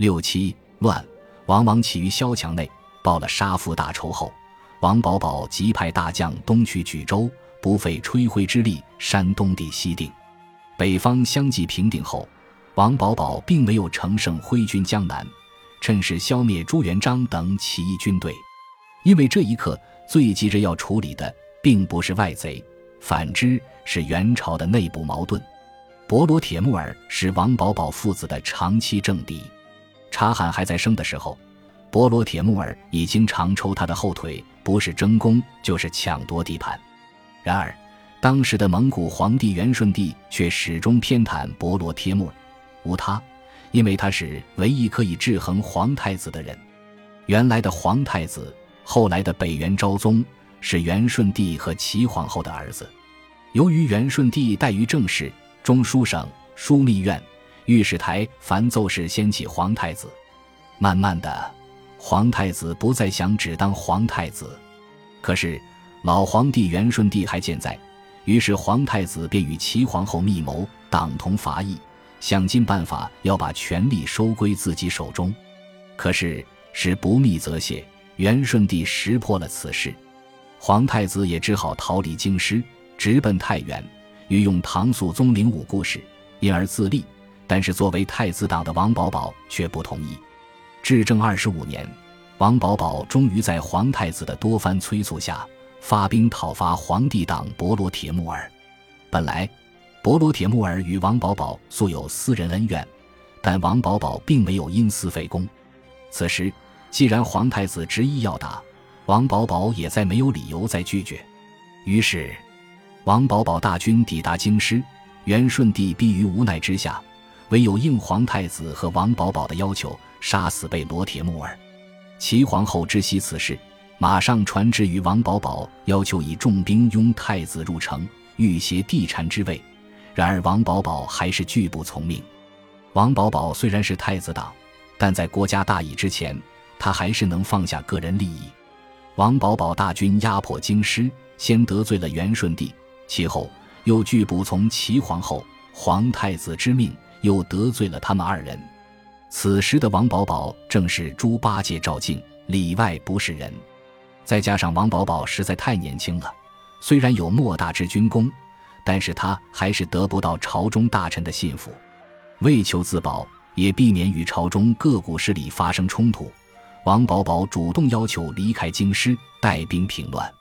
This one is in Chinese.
六七乱，王往起于萧墙内，报了杀父大仇后，王保保即派大将东去举州，不费吹灰之力山东地西定。北方相继平定后，王保保并没有乘胜挥军江南，趁势消灭朱元璋等起义军队。因为这一刻最急着要处理的，并不是外贼，反之是元朝的内部矛盾。博罗铁木儿是王保保父子的长期政敌。察罕还在生的时候，博罗铁木儿已经常抽他的后腿，不是争功就是抢夺地盘。然而，当时的蒙古皇帝元顺帝却始终偏袒博罗铁木儿，无他，因为他是唯一可以制衡皇太子的人。原来的皇太子，后来的北元昭宗，是元顺帝和齐皇后的儿子。由于元顺帝怠于政事。中书省、枢密院、御史台凡奏事掀起皇太子，慢慢的，皇太子不再想只当皇太子。可是老皇帝元顺帝还健在，于是皇太子便与齐皇后密谋，党同伐异，想尽办法要把权力收归自己手中。可是是不密则泄，元顺帝识破了此事，皇太子也只好逃离京师，直奔太原。欲用唐肃宗领武故事，因而自立。但是作为太子党的王保保却不同意。至正二十五年，王保保终于在皇太子的多番催促下，发兵讨伐皇帝党博罗铁木儿。本来，博罗铁木儿与王保保素有私人恩怨，但王保保并没有因私废公。此时，既然皇太子执意要打，王保保也再没有理由再拒绝。于是。王保保大军抵达京师，元顺帝逼于无奈之下，唯有应皇太子和王保保的要求，杀死被罗铁木儿。齐皇后知悉此事，马上传旨于王保保，要求以重兵拥太子入城，欲挟帝禅之位。然而王保保还是拒不从命。王保保虽然是太子党，但在国家大义之前，他还是能放下个人利益。王保保大军压迫京师，先得罪了元顺帝。其后又拒不从齐皇后、皇太子之命，又得罪了他们二人。此时的王保保正是猪八戒照镜，里外不是人。再加上王保保实在太年轻了，虽然有莫大之军功，但是他还是得不到朝中大臣的信服。为求自保，也避免与朝中各股势力发生冲突，王保保主动要求离开京师，带兵平乱。